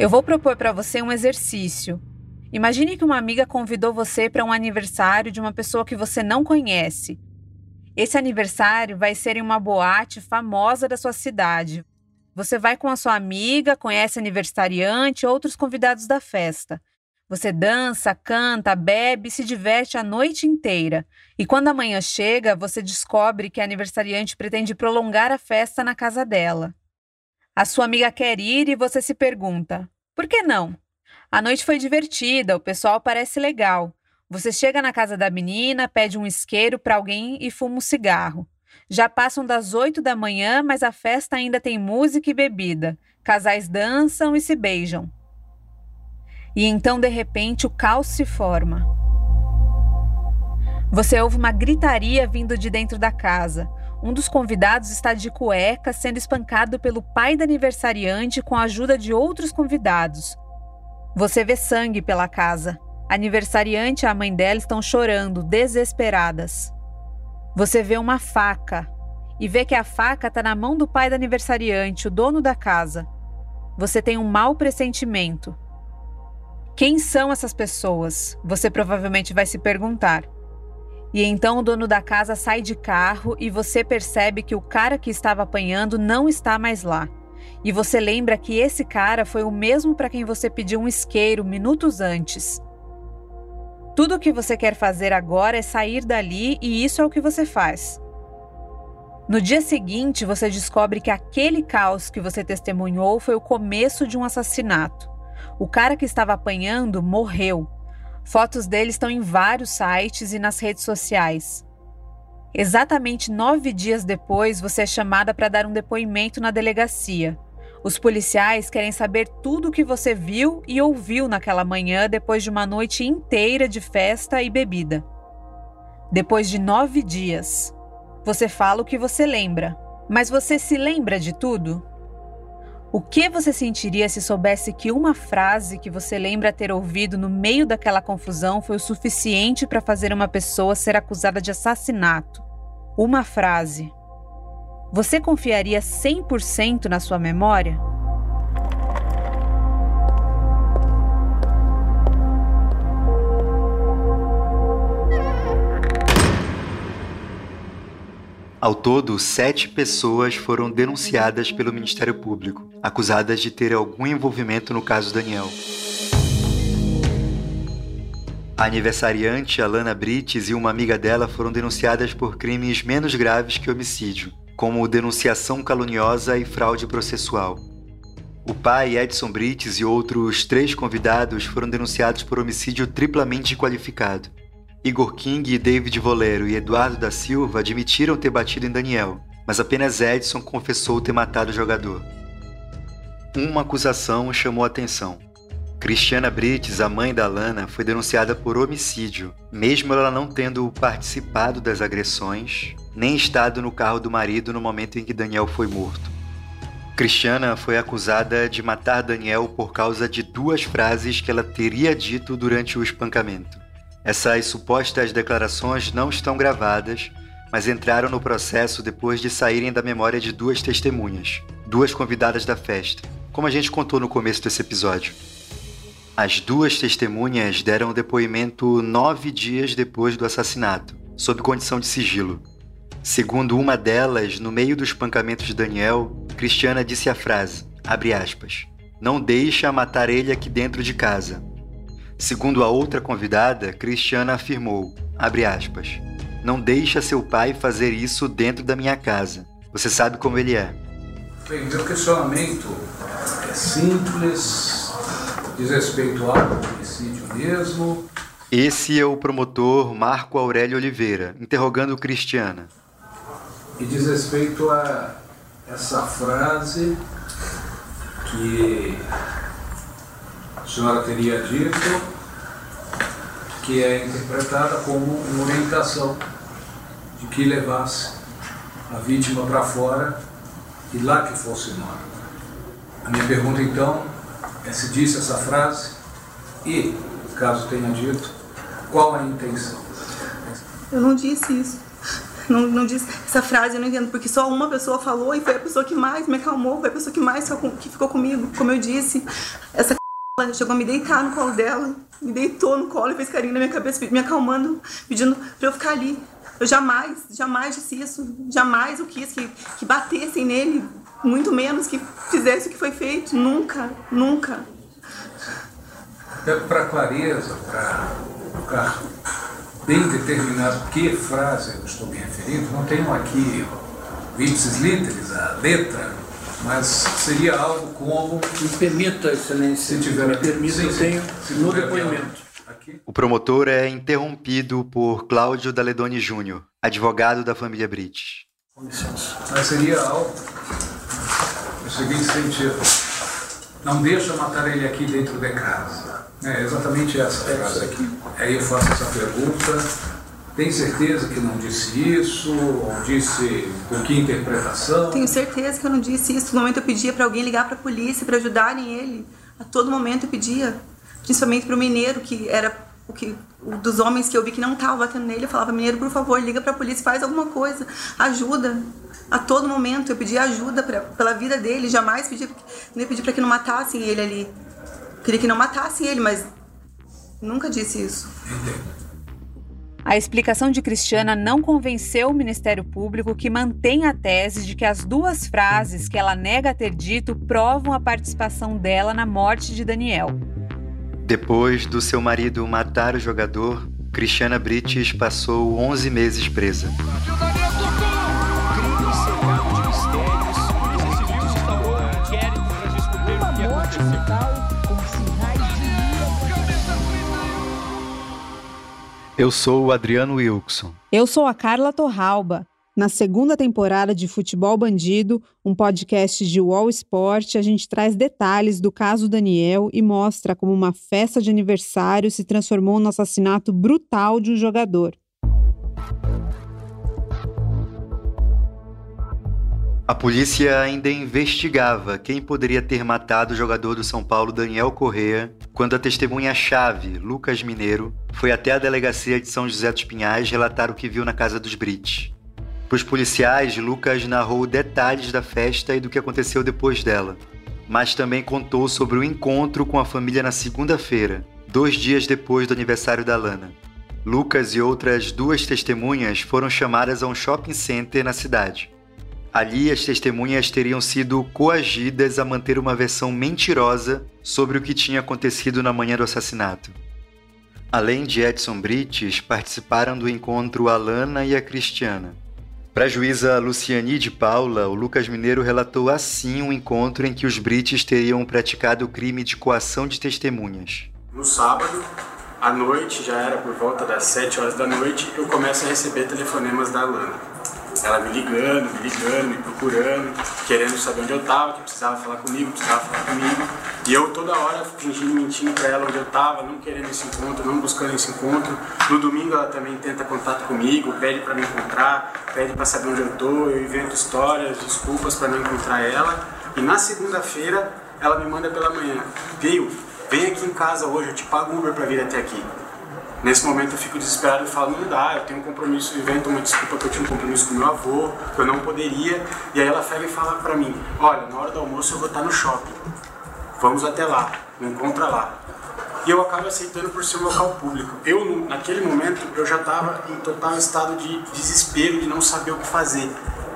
Eu vou propor para você um exercício. Imagine que uma amiga convidou você para um aniversário de uma pessoa que você não conhece. Esse aniversário vai ser em uma boate famosa da sua cidade. Você vai com a sua amiga, conhece aniversariante e outros convidados da festa. Você dança, canta, bebe e se diverte a noite inteira. E quando a manhã chega, você descobre que a aniversariante pretende prolongar a festa na casa dela. A sua amiga quer ir e você se pergunta: por que não? A noite foi divertida, o pessoal parece legal. Você chega na casa da menina, pede um isqueiro para alguém e fuma um cigarro. Já passam das oito da manhã, mas a festa ainda tem música e bebida. Casais dançam e se beijam. E então, de repente, o caos se forma. Você ouve uma gritaria vindo de dentro da casa. Um dos convidados está de cueca, sendo espancado pelo pai da aniversariante com a ajuda de outros convidados. Você vê sangue pela casa. Aniversariante e a mãe dela estão chorando, desesperadas. Você vê uma faca e vê que a faca está na mão do pai da aniversariante, o dono da casa. Você tem um mau pressentimento. Quem são essas pessoas? Você provavelmente vai se perguntar. E então o dono da casa sai de carro e você percebe que o cara que estava apanhando não está mais lá. E você lembra que esse cara foi o mesmo para quem você pediu um isqueiro minutos antes. Tudo o que você quer fazer agora é sair dali e isso é o que você faz. No dia seguinte, você descobre que aquele caos que você testemunhou foi o começo de um assassinato. O cara que estava apanhando morreu Fotos dele estão em vários sites e nas redes sociais. Exatamente nove dias depois, você é chamada para dar um depoimento na delegacia. Os policiais querem saber tudo o que você viu e ouviu naquela manhã depois de uma noite inteira de festa e bebida. Depois de nove dias, você fala o que você lembra. Mas você se lembra de tudo? O que você sentiria se soubesse que uma frase que você lembra ter ouvido no meio daquela confusão foi o suficiente para fazer uma pessoa ser acusada de assassinato? Uma frase. Você confiaria 100% na sua memória? Ao todo, sete pessoas foram denunciadas pelo Ministério Público, acusadas de ter algum envolvimento no caso Daniel. A aniversariante Alana Brites e uma amiga dela foram denunciadas por crimes menos graves que homicídio, como denunciação caluniosa e fraude processual. O pai, Edson Brites, e outros três convidados foram denunciados por homicídio triplamente qualificado. Igor King, David Volero e Eduardo da Silva admitiram ter batido em Daniel, mas apenas Edson confessou ter matado o jogador. Uma acusação chamou atenção. Cristiana Brites, a mãe da Lana, foi denunciada por homicídio, mesmo ela não tendo participado das agressões, nem estado no carro do marido no momento em que Daniel foi morto. Cristiana foi acusada de matar Daniel por causa de duas frases que ela teria dito durante o espancamento. Essas supostas declarações não estão gravadas, mas entraram no processo depois de saírem da memória de duas testemunhas, duas convidadas da festa, como a gente contou no começo desse episódio. As duas testemunhas deram depoimento nove dias depois do assassinato, sob condição de sigilo. Segundo uma delas, no meio dos espancamentos de Daniel, Cristiana disse a frase, abre aspas, não deixa matar ele aqui dentro de casa, Segundo a outra convidada, Cristiana afirmou, aspas, não deixa seu pai fazer isso dentro da minha casa. Você sabe como ele é. Bem, meu questionamento é simples, diz respeito ao homicídio mesmo. Esse é o promotor Marco Aurélio Oliveira, interrogando Cristiana. E diz respeito a essa frase que a senhora teria dito, que é interpretada como uma orientação de que levasse a vítima para fora e lá que fosse morta. A minha pergunta então se disse essa frase e, caso tenha dito, qual a intenção? Eu não disse isso. Não, não disse essa frase, eu não entendo, porque só uma pessoa falou e foi a pessoa que mais me acalmou, foi a pessoa que mais que ficou comigo. Como eu disse, essa ela chegou a me deitar no colo dela, me deitou no colo e fez carinho na minha cabeça, me acalmando, pedindo pra eu ficar ali. Eu jamais, jamais disse isso, jamais eu quis que, que batessem nele, muito menos que fizesse o que foi feito, nunca, nunca. Para clareza, para ficar bem determinado que frase eu estou me referindo, não tenho aqui ipsis literis, a letra, mas seria algo como. Me permita, excelência, se tiver, me permita, sim, eu tenho no depoimento. Aqui. O promotor é interrompido por Cláudio Daledoni Júnior, advogado da família Brites. Com licença. Mas seria algo no seguinte sentido: não deixa matar ele aqui dentro de casa. É exatamente essa frase aqui. Aí eu faço essa pergunta tem certeza que não disse isso? Ou disse com que interpretação? Tenho certeza que eu não disse isso. No momento eu pedia para alguém ligar para a polícia para ajudarem ele. A todo momento eu pedia, principalmente para o mineiro, que era o que o dos homens que eu vi que não estava batendo nele. Eu falava, mineiro, por favor, liga para a polícia, faz alguma coisa, ajuda. A todo momento eu pedia ajuda pra, pela vida dele. Jamais pedi, nem pedi para que não matassem ele ali. Queria que não matassem ele, mas nunca disse isso. A explicação de Cristiana não convenceu o Ministério Público, que mantém a tese de que as duas frases que ela nega ter dito provam a participação dela na morte de Daniel. Depois do seu marido matar o jogador, Cristiana Brites passou 11 meses presa. Eu sou o Adriano Wilson. Eu sou a Carla Torralba. Na segunda temporada de Futebol Bandido, um podcast de Wall Sport, a gente traz detalhes do caso Daniel e mostra como uma festa de aniversário se transformou no assassinato brutal de um jogador. A polícia ainda investigava quem poderia ter matado o jogador do São Paulo Daniel Correa quando a testemunha-chave, Lucas Mineiro, foi até a delegacia de São José dos Pinhais relatar o que viu na casa dos Brites. Para os policiais, Lucas narrou detalhes da festa e do que aconteceu depois dela, mas também contou sobre o encontro com a família na segunda-feira, dois dias depois do aniversário da Lana. Lucas e outras duas testemunhas foram chamadas a um shopping center na cidade. Ali, as testemunhas teriam sido coagidas a manter uma versão mentirosa sobre o que tinha acontecido na manhã do assassinato. Além de Edson Brites, participaram do encontro a Lana e a Cristiana. Para a juíza Luciani de Paula, o Lucas Mineiro relatou assim um encontro em que os Brites teriam praticado o crime de coação de testemunhas. No sábado, à noite, já era por volta das 7 horas da noite, eu começo a receber telefonemas da Lana ela me ligando, me ligando, me procurando, querendo saber onde eu tava, que precisava falar comigo, precisava falar comigo. E eu toda hora fingindo, mentindo pra ela onde eu tava, não querendo esse encontro, não buscando esse encontro. No domingo ela também tenta contato comigo, pede para me encontrar, pede para saber onde eu tô, eu invento histórias, desculpas para não encontrar ela. E na segunda-feira ela me manda pela manhã, veio, vem aqui em casa hoje, eu te pago Uber para vir até aqui. Nesse momento eu fico desesperado e falo, não dá, eu tenho um compromisso, invento uma desculpa que eu tinha um compromisso com meu avô, que eu não poderia. E aí ela pega e fala pra mim, olha, na hora do almoço eu vou estar no shopping. Vamos até lá, me encontra lá. E eu acabo aceitando por ser um local público. Eu, naquele momento, eu já estava em total estado de desespero, de não saber o que fazer.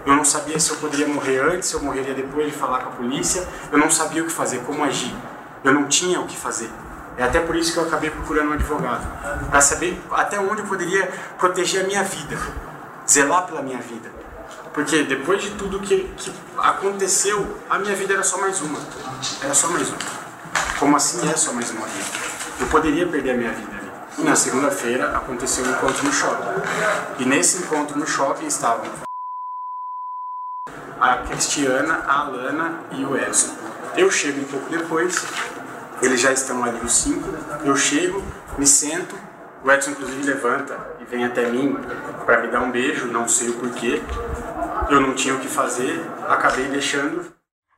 Eu não sabia se eu poderia morrer antes, se eu morreria depois de falar com a polícia. Eu não sabia o que fazer, como agir. Eu não tinha o que fazer. É até por isso que eu acabei procurando um advogado, para saber até onde eu poderia proteger a minha vida, zelar pela minha vida. Porque depois de tudo que, que aconteceu, a minha vida era só mais uma. Era só mais uma. Como assim é só mais uma vida? Eu poderia perder a minha vida ali. E na segunda-feira aconteceu um encontro no shopping. E nesse encontro no shopping estavam a Cristiana, a Alana e o Edson. Eu chego um pouco depois eles já estão ali os cinco. Eu chego, me sento, o Edson inclusive levanta e vem até mim para me dar um beijo, não sei o porquê. Eu não tinha o que fazer, acabei deixando.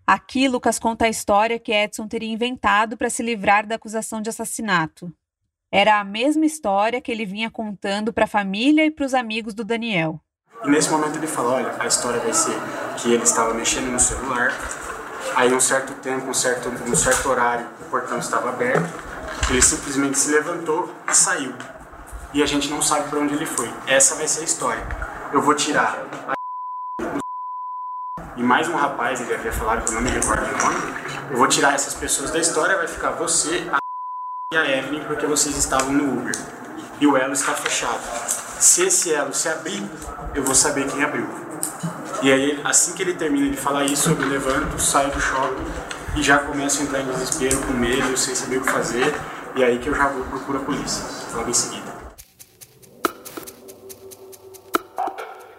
Aqui, Lucas conta a história que Edson teria inventado para se livrar da acusação de assassinato. Era a mesma história que ele vinha contando para a família e para os amigos do Daniel. E nesse momento ele falou: olha, a história vai ser que ele estava mexendo no celular, aí um certo tempo, um certo, um certo horário, o portão estava aberto, ele simplesmente se levantou e saiu. E a gente não sabe para onde ele foi. Essa vai ser a história. Eu vou tirar a e mais um rapaz, ele havia falado que eu não me recordo o nome. Eu vou tirar essas pessoas da história, vai ficar você, a e a Evelyn, porque vocês estavam no Uber. E o elo está fechado. Se esse elo se abrir, eu vou saber quem abriu. E aí, assim que ele termina de falar isso, eu me levanto, saio do shopping e já começo a entrar em desespero, com medo, sem saber o que fazer. E aí que eu já vou procurar a polícia, logo em seguida.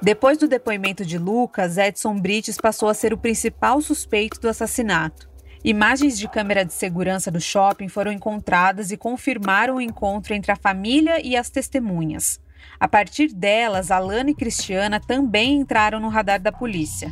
Depois do depoimento de Lucas, Edson Brites passou a ser o principal suspeito do assassinato. Imagens de câmera de segurança do shopping foram encontradas e confirmaram o encontro entre a família e as testemunhas. A partir delas, Alana e Cristiana também entraram no radar da polícia.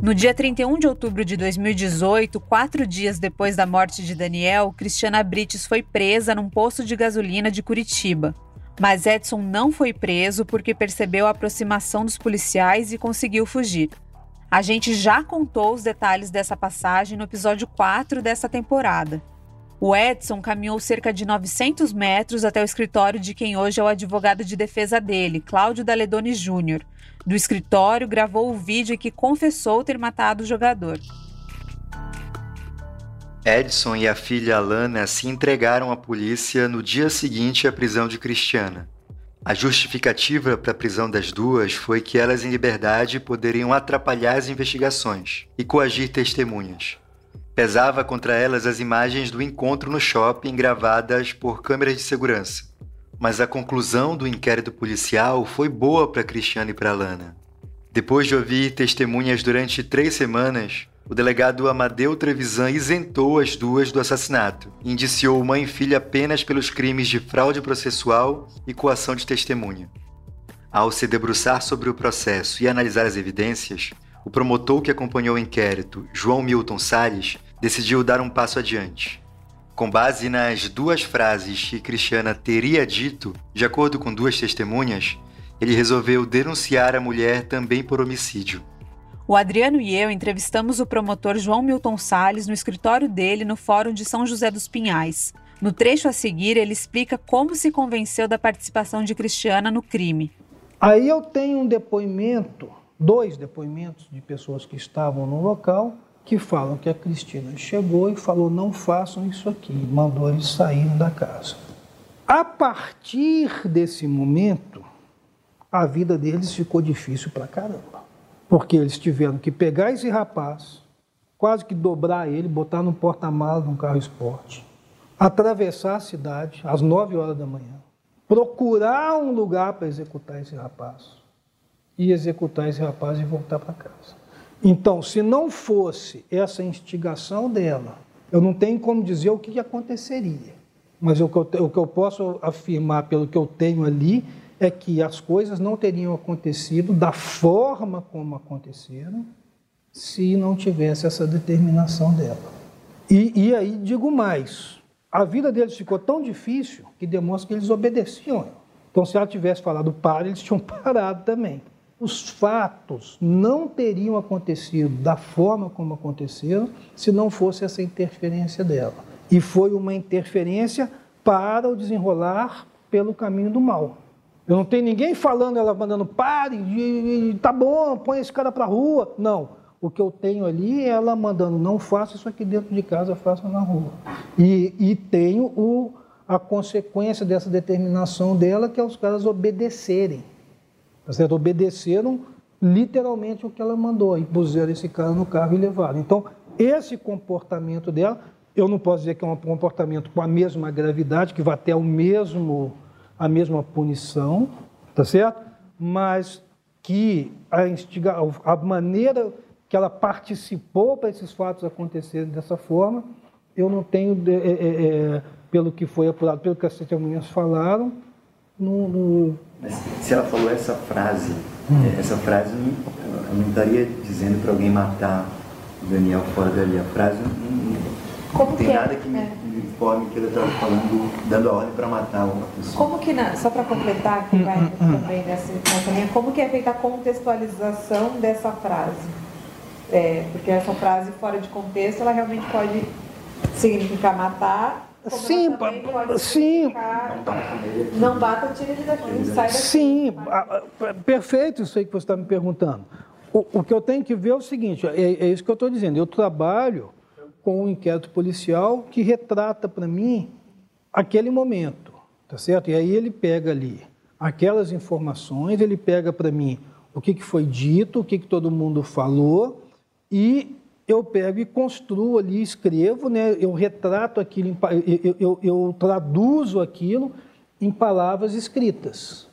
No dia 31 de outubro de 2018, quatro dias depois da morte de Daniel, Cristiana Brites foi presa num posto de gasolina de Curitiba. Mas Edson não foi preso porque percebeu a aproximação dos policiais e conseguiu fugir. A gente já contou os detalhes dessa passagem no episódio 4 dessa temporada. O Edson caminhou cerca de 900 metros até o escritório de quem hoje é o advogado de defesa dele, Cláudio Daledoni Júnior. Do escritório, gravou o vídeo que confessou ter matado o jogador. Edson e a filha Alana se entregaram à polícia no dia seguinte à prisão de Cristiana. A justificativa para a prisão das duas foi que elas em liberdade poderiam atrapalhar as investigações e coagir testemunhas. Pesava contra elas as imagens do encontro no shopping gravadas por câmeras de segurança. Mas a conclusão do inquérito policial foi boa para Cristiana e para Lana. Depois de ouvir testemunhas durante três semanas, o delegado Amadeu Trevisan isentou as duas do assassinato e indiciou mãe e filha apenas pelos crimes de fraude processual e coação de testemunha. Ao se debruçar sobre o processo e analisar as evidências, o promotor que acompanhou o inquérito, João Milton Salles, decidiu dar um passo adiante. Com base nas duas frases que Cristiana teria dito, de acordo com duas testemunhas, ele resolveu denunciar a mulher também por homicídio. O Adriano e eu entrevistamos o promotor João Milton Sales no escritório dele no Fórum de São José dos Pinhais. No trecho a seguir, ele explica como se convenceu da participação de Cristiana no crime. Aí eu tenho um depoimento, dois depoimentos de pessoas que estavam no local, que falam que a Cristina chegou e falou: não façam isso aqui, mandou eles saírem da casa. A partir desse momento, a vida deles ficou difícil pra caramba. Porque eles tiveram que pegar esse rapaz, quase que dobrar ele, botar no porta-malas de um carro esporte, atravessar a cidade às 9 horas da manhã, procurar um lugar para executar esse rapaz e executar esse rapaz e voltar para casa. Então, se não fosse essa instigação dela, eu não tenho como dizer o que aconteceria. Mas o que eu, o que eu posso afirmar pelo que eu tenho ali é que as coisas não teriam acontecido da forma como aconteceram se não tivesse essa determinação dela. E, e aí digo mais: a vida deles ficou tão difícil que demonstra que eles obedeciam. Então, se ela tivesse falado para, eles tinham parado também. Os fatos não teriam acontecido da forma como aconteceram se não fosse essa interferência dela. E foi uma interferência para o desenrolar pelo caminho do mal. Eu não tenho ninguém falando, ela mandando, pare, tá bom, põe esse cara para rua. Não. O que eu tenho ali é ela mandando, não faça isso aqui dentro de casa, faça na rua. E, e tenho o, a consequência dessa determinação dela, que é os caras obedecerem. Tá certo? Obedeceram literalmente o que ela mandou e puseram esse cara no carro e levaram. Então, esse comportamento dela, eu não posso dizer que é um comportamento com a mesma gravidade, que vai até o mesmo a mesma punição, tá certo? Mas que a, instiga, a maneira que ela participou para esses fatos acontecerem dessa forma, eu não tenho, é, é, é, pelo que foi apurado, pelo que as testemunhas falaram, no, no... se ela falou essa frase, hum. essa frase eu não estaria dizendo para alguém matar o Daniel fora dali. A frase não, não, não tem que é? nada que me, É. me informe que ele estava falando, dando a ordem para matar uma pessoa. Como que, na- só para completar aqui, vai também nessa, nessa linha, como que é feita a contextualização dessa frase? É, porque essa frase fora de contexto, ela realmente pode significar matar, como Sim, sim. significar não bata, tira ele daqui, sai daqui. Sim, perfeito isso aí que você está me perguntando. O, o que eu tenho que ver é o seguinte, é, é isso que eu estou dizendo. Eu trabalho com um inquérito policial que retrata para mim aquele momento, tá certo? E aí ele pega ali aquelas informações, ele pega para mim o que, que foi dito, o que, que todo mundo falou e eu pego e construo ali, escrevo, né? eu retrato aquilo, eu, eu- eu- traduzo aquilo em palavras escritas,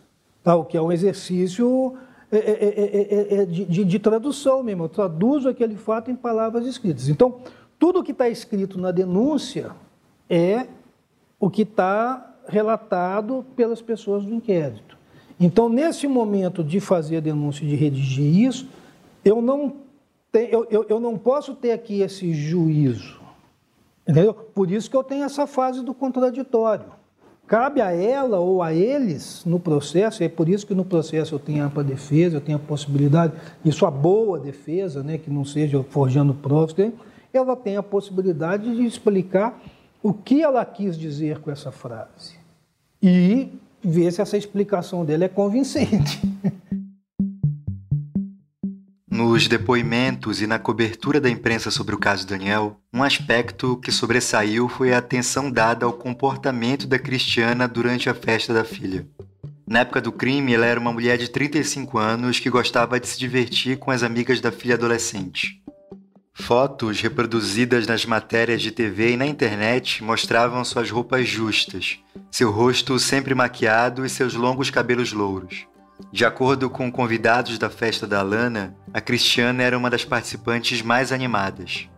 tá? o que é um exercício é, é, é, é, é, de, de- tradução mesmo. Eu traduzo aquele fato em palavras escritas. Então, tudo que está escrito na denúncia é o que está relatado pelas pessoas do inquérito. Então, nesse momento de fazer a denúncia e de redigir isso, eu não, te- eu, eu, eu não posso ter aqui esse juízo. Entendeu? Por isso que eu tenho essa fase do contraditório. Cabe a ela ou a eles no processo, é por isso que no processo eu tenho ampla defesa, eu tenho a possibilidade, isso a boa defesa, né, que não seja forjando provas, tem- ela tem a possibilidade de explicar o que ela quis dizer com essa frase e ver se essa explicação dela é convincente. Nos depoimentos e na cobertura da imprensa sobre o caso Daniel, um aspecto que sobressaiu foi a atenção dada ao comportamento da Cristiana durante a festa da filha. Na época do crime, ela era uma mulher de 35 anos que gostava de se divertir com as amigas da filha adolescente. Fotos reproduzidas nas matérias de TV e na internet mostravam suas roupas justas, seu rosto sempre maquiado e seus longos cabelos louros. De acordo com convidados da festa da Alana, a Cristiana era uma das participantes mais animadas.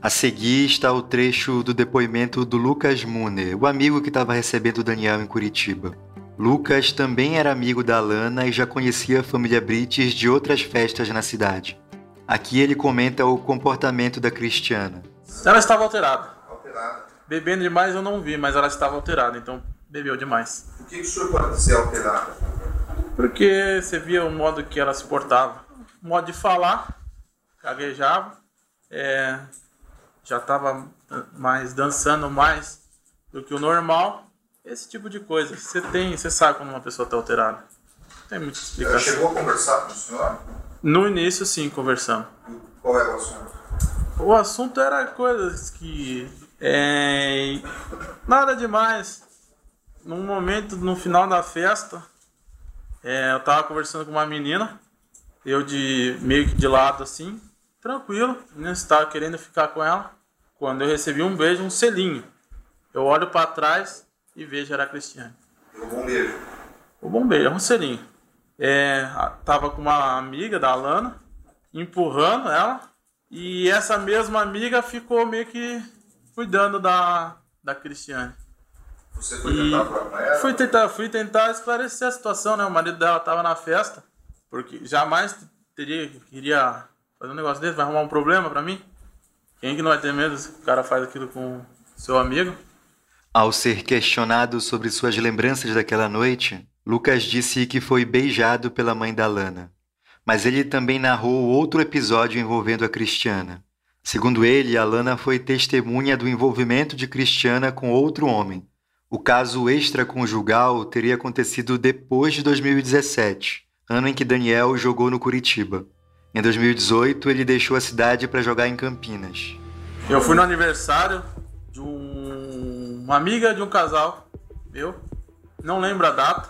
A seguir está o trecho do depoimento do Lucas Muner, o amigo que estava recebendo o Daniel em Curitiba. Lucas também era amigo da Alana e já conhecia a família Brites de outras festas na cidade. Aqui ele comenta o comportamento da Cristiana. Ela estava alterada. Bebendo demais eu não vi, mas ela estava alterada, então bebeu demais. O que, que o senhor pode dizer alterada? Porque você via o modo que ela se portava. O modo de falar, gaguejava, é, já estava mais dançando mais do que o normal. Esse tipo de coisa. Você tem, você sabe quando uma pessoa está alterada. Não tem muita Ela explicação. chegou a conversar com o senhor? No início, sim, conversamos. E Qual era o assunto? O assunto era coisas que. É, nada demais. Num momento, no final da festa, é, eu tava conversando com uma menina, eu de meio que de lado assim, tranquilo, a menina estava querendo ficar com ela. Quando eu recebi um beijo, um selinho. Eu olho para trás e vejo era a Cristiane. Deu um bom beijo. O bombeiro, é um selinho. É, tava com uma amiga da Alana, empurrando ela, e essa mesma amiga ficou meio que cuidando da, da Cristiane. Você foi E tentar falar ela? fui tentar, fui tentar esclarecer a situação, né? O marido dela tava na festa, porque jamais teria, queria fazer um negócio desse, vai arrumar um problema pra mim? Quem que não vai ter medo se o cara faz aquilo com seu amigo? Ao ser questionado sobre suas lembranças daquela noite, Lucas disse que foi beijado pela mãe da Lana. Mas ele também narrou outro episódio envolvendo a Cristiana. Segundo ele, a Lana foi testemunha do envolvimento de Cristiana com outro homem. O caso extraconjugal teria acontecido depois de 2017, ano em que Daniel jogou no Curitiba. Em 2018, ele deixou a cidade para jogar em Campinas. Eu fui no aniversário de um- uma amiga de um casal meu, não lembro a data.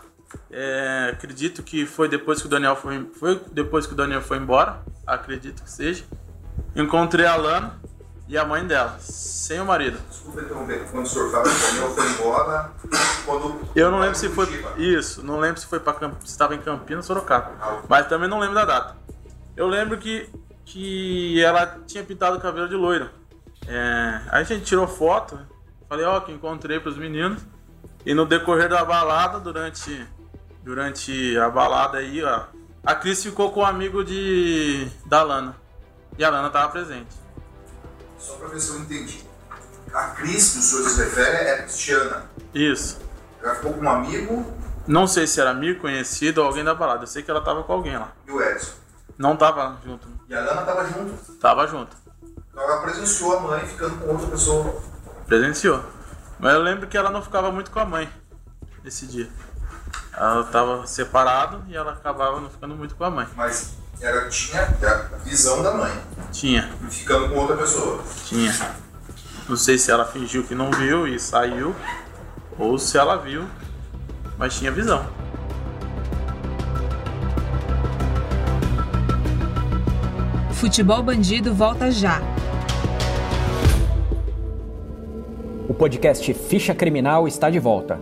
É, acredito que foi depois que o Daniel foi, foi depois que o Daniel foi embora, acredito que seja. Encontrei a Lana e a mãe dela, sem o marido. Desculpa interromper. Quando o senhor fala que o foi embora, quando... Eu não lembro se foi isso, não lembro se foi para se estava em Campinas ou Sorocaba, mas também não lembro da data. Eu lembro que que ela tinha pintado o cabelo de loira. É, aí a gente tirou foto, falei, ó, que encontrei pros meninos. E no decorrer da balada, durante durante a balada aí, ó, A Cris ficou com o um amigo de da Lana. E a Lana estava presente. Só para ver se eu entendi. A Cris, que o senhor se refere, é Cristiana. Isso. Ela ficou com um amigo. Não sei se era amigo, conhecido ou alguém da balada. Eu sei que ela tava com alguém lá. E o Edson? Não tava junto. E a Lana tava junto? Tava junto. Então ela presenciou a mãe ficando com outra pessoa. Presenciou. Mas eu lembro que ela não ficava muito com a mãe nesse dia. Ela tava separado e ela acabava não ficando muito com a mãe. Mas ela tinha a visão da mãe. Tinha. E ficando com outra pessoa. Tinha. Não sei se ela fingiu que não viu e saiu, ou se ela viu, mas tinha visão. Futebol Bandido volta já. O podcast Ficha Criminal está de volta.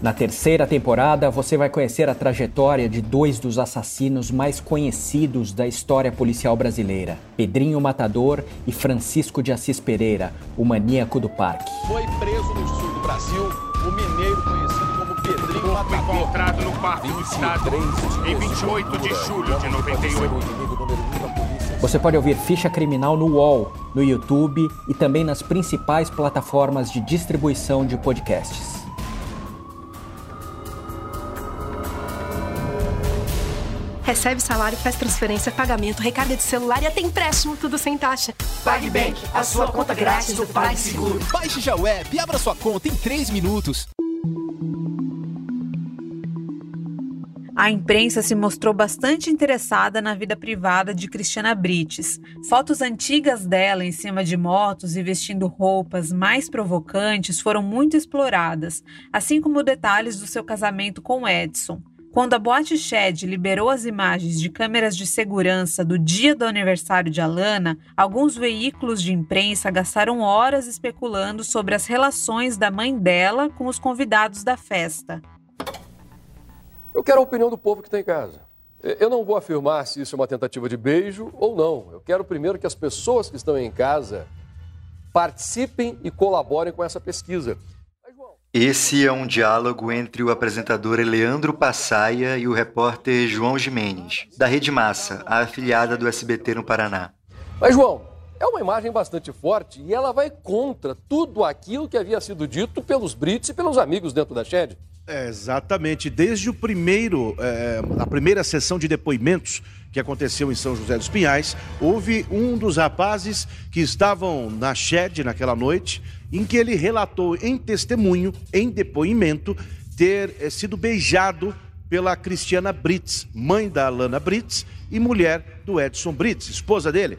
Na terceira temporada, você vai conhecer a trajetória de dois dos assassinos mais conhecidos da história policial brasileira: Pedrinho Matador e Francisco de Assis Pereira, o maníaco do parque. Foi preso no sul do Brasil o mineiro conhecido como Pedrinho Matador. Foi encontrado no quarto do estado em 28 de julho de 98. Você pode ouvir Ficha Criminal no UOL, no YouTube e também nas principais plataformas de distribuição de podcasts. Recebe salário, faz transferência, pagamento, recarga de celular e até empréstimo, tudo sem taxa. PagBank, a sua conta grátis do PagSeguro. Baixe já o app e abra sua conta em 3 minutos. A imprensa se mostrou bastante interessada na vida privada de Cristiana Brites. Fotos antigas dela em cima de motos e vestindo roupas mais provocantes foram muito exploradas, assim como detalhes do seu casamento com Edson. Quando a Boate Shed liberou as imagens de câmeras de segurança do dia do aniversário de Alana, alguns veículos de imprensa gastaram horas especulando sobre as relações da mãe dela com os convidados da festa. Eu quero a opinião do povo que está em casa. Eu não vou afirmar se isso é uma tentativa de beijo ou não. Eu quero primeiro que as pessoas que estão em casa participem e colaborem com essa pesquisa. Esse é um diálogo entre o apresentador Leandro Passaia e o repórter João Jimenez, da Rede Massa, a afiliada do SBT no Paraná. Mas, João, é uma imagem bastante forte e ela vai contra tudo aquilo que havia sido dito pelos Brits e pelos amigos dentro da Shed. É, exatamente. Desde o primeiro, é, a primeira sessão de depoimentos que aconteceu em São José dos Pinhais, houve um dos rapazes que estavam na Shed naquela noite em que ele relatou em testemunho, em depoimento, ter eh, sido beijado pela Cristiana Brits, mãe da Alana Brits e mulher do Edson Brits, esposa dele.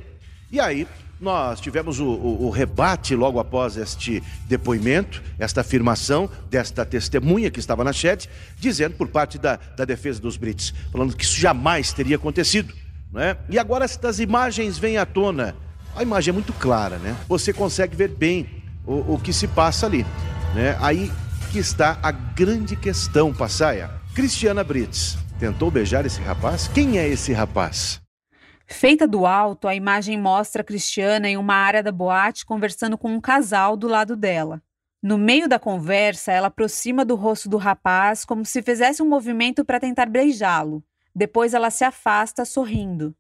E aí, nós tivemos o, o, o, rebate logo após este depoimento, esta afirmação desta testemunha que estava na chat, dizendo por parte da, da defesa dos Brits, falando que isso jamais teria acontecido. Né? E agora estas imagens vêm à tona. A imagem é muito clara, né? Você consegue ver bem o, o que se passa ali. Né? Aí que está a grande questão, Passaia. Cristiana Brits tentou beijar esse rapaz? Quem é esse rapaz? Feita do alto, a imagem mostra a Cristiana em uma área da boate conversando com um casal do lado dela. No meio da conversa, ela aproxima do rosto do rapaz como se fizesse um movimento para tentar beijá-lo. Depois ela se afasta sorrindo.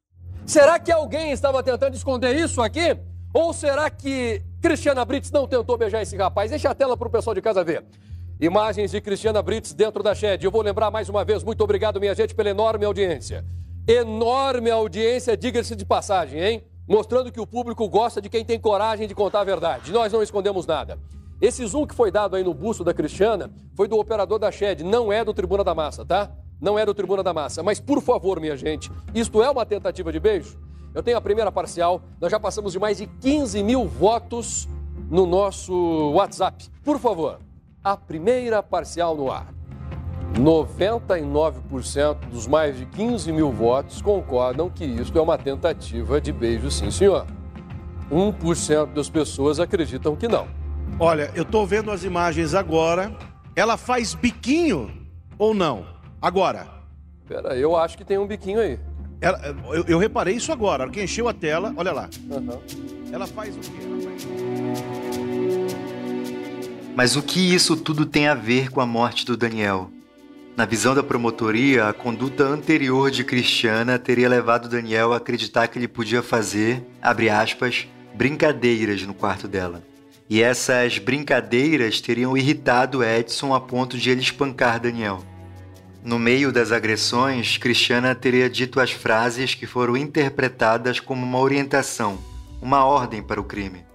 Será que alguém estava tentando esconder isso aqui? Ou será que Cristiana Brits não tentou beijar esse rapaz? Deixa a tela para o pessoal de casa ver. Imagens de Cristiana Brits dentro da shed. Eu vou lembrar mais uma vez, muito obrigado, minha gente, pela enorme audiência. Enorme audiência, diga-se de passagem, hein? Mostrando que o público gosta de quem tem coragem de contar a verdade. Nós não escondemos nada. Esse zoom que foi dado aí no busto da Cristiana foi do operador da Shed, não é do Tribuna da Massa, tá? Não é do Tribuna da Massa. Mas, por favor, minha gente, isto é uma tentativa de beijo? Eu tenho a primeira parcial, nós já passamos de mais de 15 mil votos no nosso WhatsApp. Por favor, a primeira parcial no ar. 99% dos mais de 15 mil votos concordam que isto é uma tentativa de beijo, sim, senhor. 1% das pessoas acreditam que não. Olha, eu estou vendo as imagens agora. Ela faz biquinho ou não? Agora. Pera, eu acho que tem um biquinho aí. Ela, eu, eu, reparei isso agora, hora que encheu a tela, olha lá. Uhum. Ela faz o quê? Faz... Mas o que isso tudo tem a ver com a morte do Daniel? Na visão da promotoria, a conduta anterior de Cristiana teria levado Daniel a acreditar que ele podia fazer, abre aspas, brincadeiras no quarto dela. E essas brincadeiras teriam irritado Edson a ponto de ele espancar Daniel. No meio das agressões, Cristiana teria dito as frases que foram interpretadas como uma orientação, uma ordem para o crime.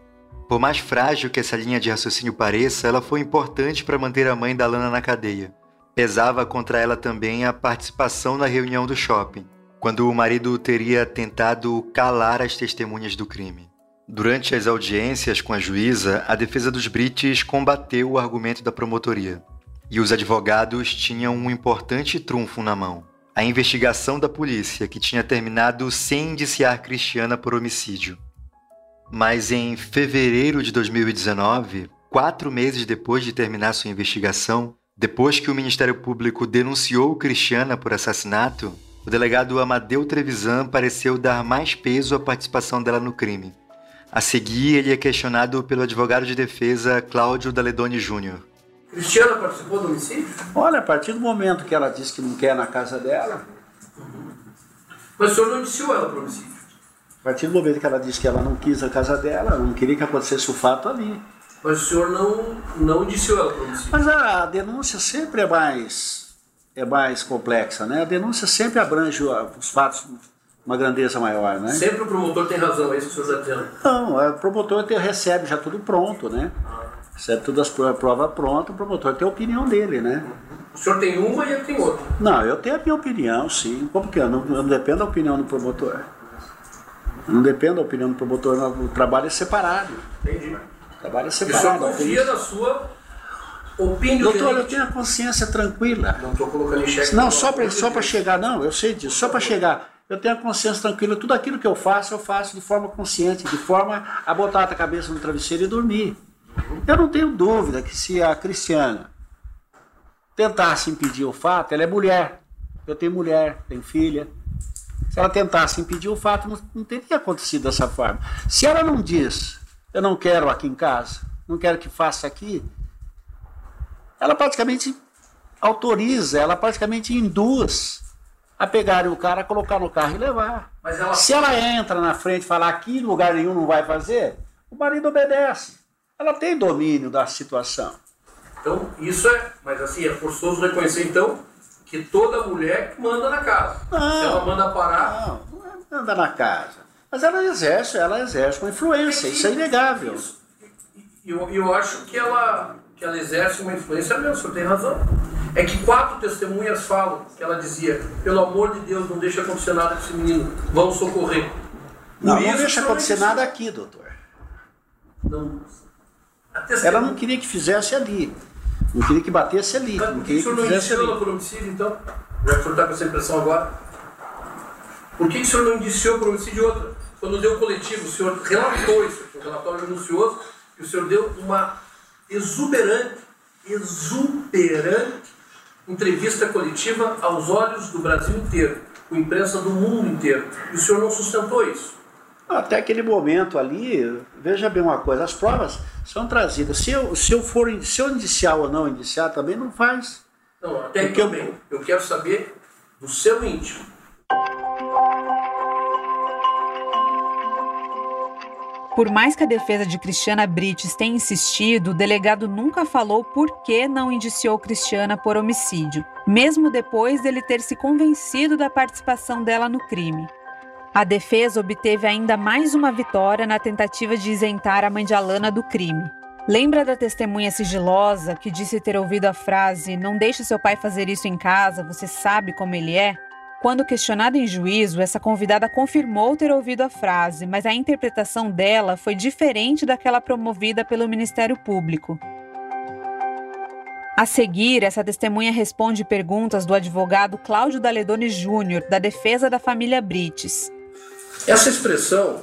Por mais frágil que essa linha de raciocínio pareça, ela foi importante para manter a mãe da Lana na cadeia. Pesava contra ela também a participação na reunião do shopping, quando o marido teria tentado calar as testemunhas do crime. Durante as audiências com a juíza, a defesa dos Brites combateu o argumento da promotoria. E os advogados tinham um importante trunfo na mão: a investigação da polícia, que tinha terminado sem indiciar Cristiana por homicídio. Mas em fevereiro de 2019, quatro meses depois de terminar sua investigação, depois que o Ministério Público denunciou Cristiana por assassinato, o delegado Amadeu Trevisan pareceu dar mais peso à participação dela no crime. A seguir, ele é questionado pelo advogado de defesa Cláudio Daledoni Júnior. Cristiana participou do homicídio? Olha, a partir do momento que ela disse que não quer na casa dela. Mas o senhor não indiciou ela para o homicídio? A partir do momento que ela disse que ela não quis a casa dela, não queria que acontecesse o fato ali. Mas o senhor não, não indiciou ela para o homicídio? Mas a denúncia sempre é mais, é mais complexa, né? A denúncia sempre abrange os fatos uma grandeza maior, né? Sempre o promotor tem razão, é isso que o senhor está dizendo? Não, o promotor recebe já tudo pronto, né? Recebe todas as provas prontas, o promotor tem a opinião dele, né? O senhor tem uma e ele tem outra? Não, eu tenho a minha opinião, sim. Como que é? Não, não depende da opinião do promotor. Não depende da opinião do promotor, o trabalho é separado. Entendi. O trabalho é separado. senhor confia na sua opinião? Doutor, eu tenho a consciência tranquila. Não estou colocando em xeque. Não, só para só chegar, não, eu sei disso, só para chegar. Eu tenho a consciência tranquila, tudo aquilo que eu faço, eu faço de forma consciente, de forma a botar a cabeça no travesseiro e dormir. Eu não tenho dúvida que se a Cristiana tentasse impedir o fato, ela é mulher. Eu tenho mulher, tenho filha. Se ela tentasse impedir o fato, não, não teria acontecido dessa forma. Se ela não diz, eu não quero aqui em casa, não quero que faça aqui, ela praticamente autoriza, ela praticamente induz a pegarem o cara, colocar no carro e levar. Mas ela... Se ela entra na frente e falar aqui em lugar nenhum não vai fazer, o marido obedece. Ela tem domínio da situação. Então, isso é, mas assim, é forçoso reconhecer então que toda mulher manda na casa. Não, Se ela manda parar. Não, não anda na casa. Mas ela exerce, ela exerce uma influência, isso é inegável. E eu, eu acho que ela, que ela exerce uma influência mesmo, o senhor tem razão. É que quatro testemunhas falam que ela dizia, pelo amor de Deus, não deixa acontecer nada com esse menino, vão socorrer. Não, não deixa senhor acontecer nada aqui, doutor. Não. Ela não queria que fizesse ali. Não queria que batesse ali. Não Por que o queria que senhor não indiciou ela por homicídio, então? Já que o senhor está com essa impressão agora. Por que o senhor não indiciou por homicídio outra? Quando deu o coletivo, o senhor relatou isso, um relatório minucioso, e o senhor deu uma exuberante, exuberante entrevista coletiva aos olhos do Brasil inteiro, com imprensa do mundo inteiro. E o senhor não sustentou isso. Até aquele momento ali, veja bem uma coisa, as provas são trazidas. Se eu, se eu for se eu indiciar ou não indiciar, também não faz. Não, até aí Porque eu-. Eu quero saber do seu íntimo. Por mais que a defesa de Cristiana Brites tenha insistido, o delegado nunca falou por que não indiciou Cristiana por homicídio, mesmo depois dele ter se convencido da participação dela no crime. A defesa obteve ainda mais uma vitória na tentativa de isentar a mãe de Alana do crime. Lembra da testemunha sigilosa que disse ter ouvido a frase: Não deixe seu pai fazer isso em casa, você sabe como ele é? Quando questionada em juízo, essa convidada confirmou ter ouvido a frase, mas a interpretação dela foi diferente daquela promovida pelo Ministério Público. A seguir, essa testemunha responde perguntas do advogado Cláudio Daledoni Júnior, da defesa da família Brites. Essa expressão,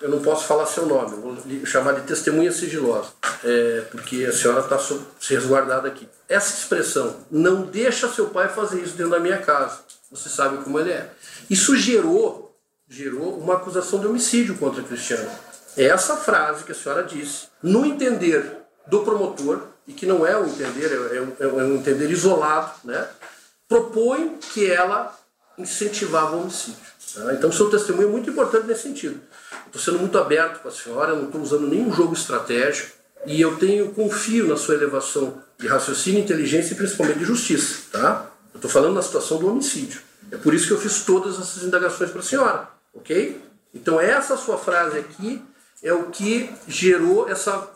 eu não posso falar seu nome, vou chamar de testemunha sigilosa, é, porque a senhora está se resguardada aqui. Essa expressão, não deixa seu pai fazer isso dentro da minha casa, você sabe como ele é. Isso gerou, gerou uma acusação de homicídio contra Cristiano. É essa frase que a senhora disse, no entender do promotor, e que não é um entender, é um, é um entender isolado, né? propõe que ela incentivava o homicídio. Tá? Então, seu testemunho é muito importante nesse sentido. Estou sendo muito aberto com a senhora, não estou usando nenhum jogo estratégico e eu tenho confio na sua elevação de raciocínio, inteligência e principalmente de justiça. Tá? Estou falando na situação do homicídio. É por isso que eu fiz todas essas indagações para a senhora, ok? Então, essa sua frase aqui é o que gerou essa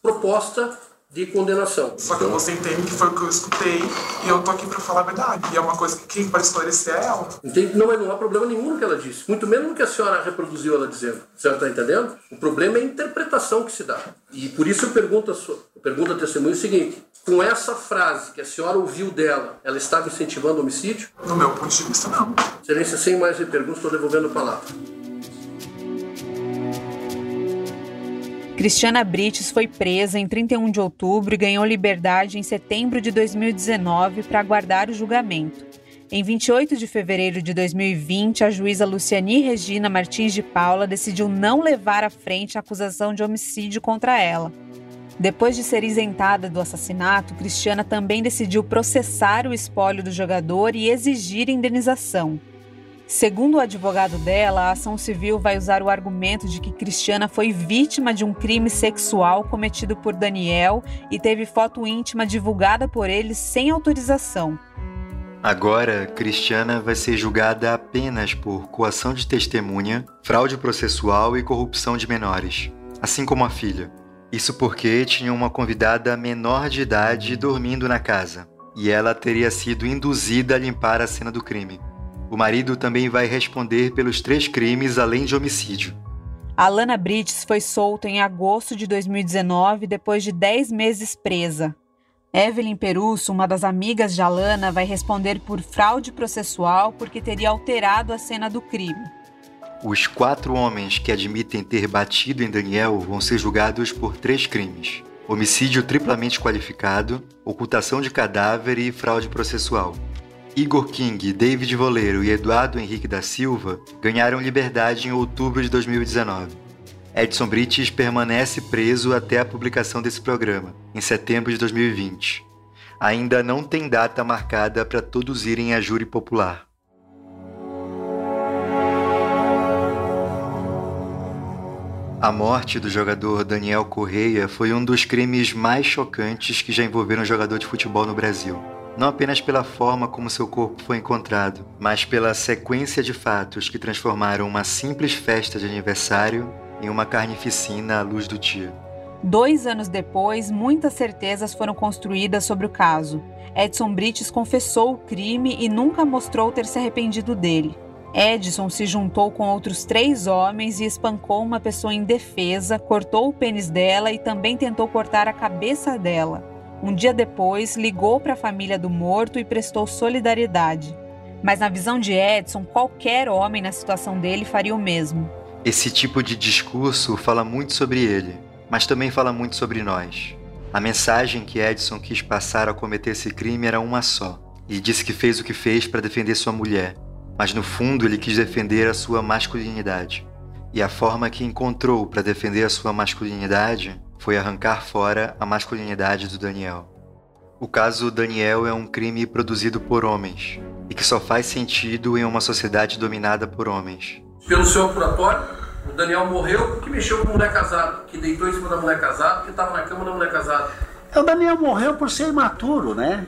proposta de condenação. Só que você entende que foi o que eu escutei e eu tô aqui para falar a verdade. E é uma coisa que quem vai esclarecer é ela. Entende? Não, não há problema nenhum no que ela disse. Muito menos no que a senhora reproduziu ela dizendo. A senhora está entendendo? O problema é a interpretação que se dá. E por isso eu pergunto a, sua, eu pergunto a testemunha o seguinte. Com essa frase que a senhora ouviu dela, ela estava incentivando o homicídio? No meu ponto de vista, não. Excelência, sem mais perguntas, estou devolvendo a palavra. Cristiana Brites foi presa em 31 de outubro e ganhou liberdade em setembro de 2019 para aguardar o julgamento. Em 28 de fevereiro de 2020, a juíza Luciani Regina Martins de Paula decidiu não levar à frente a acusação de homicídio contra ela. Depois de ser isentada do assassinato, Cristiana também decidiu processar o espólio do jogador e exigir indenização. Segundo o advogado dela, a ação civil vai usar o argumento de que Cristiana foi vítima de um crime sexual cometido por Daniel e teve foto íntima divulgada por ele sem autorização. Agora, Cristiana vai ser julgada apenas por coação de testemunha, fraude processual e corrupção de menores, assim como a filha. Isso porque tinha uma convidada menor de idade dormindo na casa, e ela teria sido induzida a limpar a cena do crime. O marido também vai responder pelos três crimes além de homicídio. Alana Brites foi solta em agosto de 2019 depois de 10 meses presa. Evelyn Perusso, uma das amigas de Alana, vai responder por fraude processual porque teria alterado a cena do crime. Os quatro homens que admitem ter batido em Daniel vão ser julgados por três crimes: homicídio triplamente qualificado, ocultação de cadáver e fraude processual. Igor King, David Voleiro e Eduardo Henrique da Silva ganharam liberdade em outubro de 2019. Edson Brites permanece preso até a publicação desse programa, em setembro de 2020. Ainda não tem data marcada para todos irem a júri popular. A morte do jogador Daniel Correia foi um dos crimes mais chocantes que já envolveram um jogador de futebol no Brasil não apenas pela forma como seu corpo foi encontrado, mas pela sequência de fatos que transformaram uma simples festa de aniversário em uma carnificina à luz do dia. Dois anos depois, muitas certezas foram construídas sobre o caso. Edson Brites confessou o crime e nunca mostrou ter se arrependido dele. Edson se juntou com outros três homens e espancou uma pessoa indefesa, cortou o pênis dela e também tentou cortar a cabeça dela. Um dia depois, ligou para a família do morto e prestou solidariedade. Mas na visão de Edson, qualquer homem na situação dele faria o mesmo. Esse tipo de discurso fala muito sobre ele, mas também fala muito sobre nós. A mensagem que Edson quis passar ao cometer esse crime era uma só, e disse que fez o que fez para defender sua mulher, mas no fundo ele quis defender a sua masculinidade. E a forma que encontrou para defender a sua masculinidade foi arrancar fora a masculinidade do Daniel. O caso Daniel é um crime produzido por homens e que só faz sentido em uma sociedade dominada por homens. Pelo seu apuratório, o Daniel morreu porque mexeu com mulher casada, que deitou em cima da mulher casada, que estava na cama da mulher casada. O Daniel morreu por ser imaturo, né?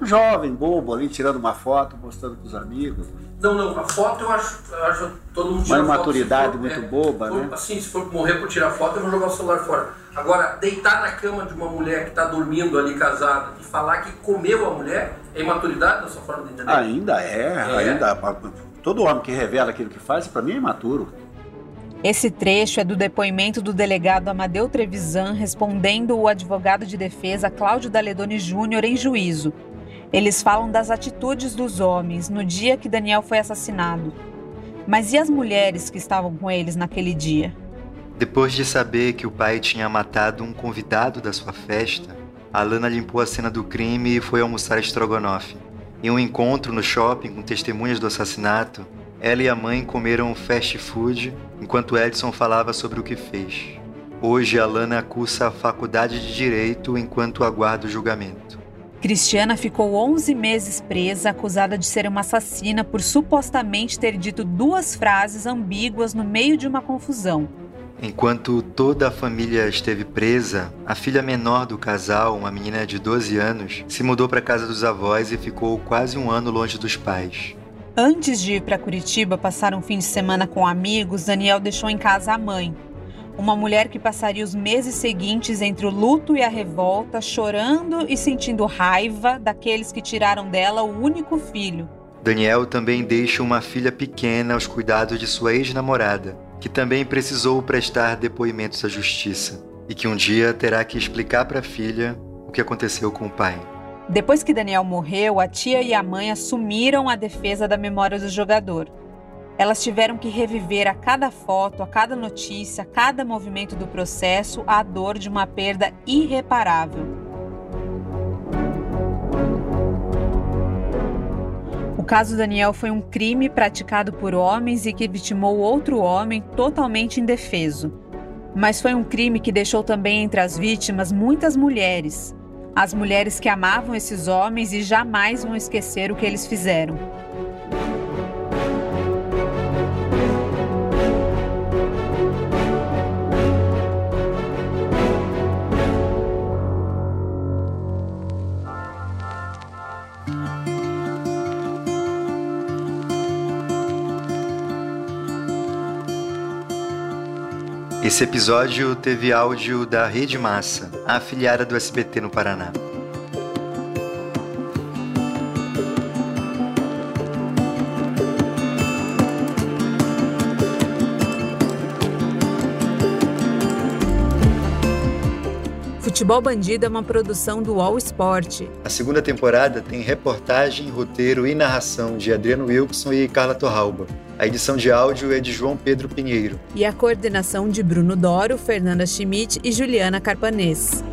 Um jovem, bobo ali, tirando uma foto, mostrando para os amigos. Não, não, a foto eu acho, eu acho todo mundo tira Uma imaturidade foto, muito é, boba, for, né? Assim, se for morrer por tirar foto, eu vou jogar o celular fora. Agora, deitar na cama de uma mulher que está dormindo ali casada e falar que comeu a mulher é imaturidade da sua forma de entender? Ainda é, É. ainda. Todo homem que revela aquilo que faz, para mim é imaturo. Esse trecho é do depoimento do delegado Amadeu Trevisan respondendo o advogado de defesa Cláudio Daledoni Júnior em juízo. Eles falam das atitudes dos homens no dia que Daniel foi assassinado. Mas e as mulheres que estavam com eles naquele dia? Depois de saber que o pai tinha matado um convidado da sua festa, Alana limpou a cena do crime e foi almoçar estrogonofe. Em um encontro no shopping com testemunhas do assassinato, ela e a mãe comeram fast food enquanto Edson falava sobre o que fez. Hoje, Alana cursa a faculdade de Direito enquanto aguarda o julgamento. Cristiana ficou 11 meses presa, acusada de ser uma assassina por supostamente ter dito duas frases ambíguas no meio de uma confusão. Enquanto toda a família esteve presa, a filha menor do casal, uma menina de 12 anos, se mudou para a casa dos avós e ficou quase um ano longe dos pais. Antes de ir para Curitiba passar um fim de semana com amigos, Daniel deixou em casa a mãe, uma mulher que passaria os meses seguintes entre o luto e a revolta, chorando e sentindo raiva daqueles que tiraram dela o único filho. Daniel também deixa uma filha pequena aos cuidados de sua ex-namorada, que também precisou prestar depoimentos à justiça e que um dia terá que explicar para a filha o que aconteceu com o pai. Depois que Daniel morreu, a tia e a mãe assumiram a defesa da memória do jogador. Elas tiveram que reviver a cada foto, a cada notícia, a cada movimento do processo a dor de uma perda irreparável. O caso Daniel foi um crime praticado por homens e que vitimou outro homem totalmente indefeso. Mas foi um crime que deixou também entre as vítimas muitas mulheres. As mulheres que amavam esses homens e jamais vão esquecer o que eles fizeram. Esse episódio teve áudio da Rede Massa, a afiliada do SBT no Paraná. Futebol Bandido é uma produção do All Sport. A segunda temporada tem reportagem, roteiro e narração de Adriano Wilson e Carla Torralba. A edição de áudio é de João Pedro Pinheiro. E a coordenação de Bruno Doro, Fernanda Schmidt e Juliana Carpanês.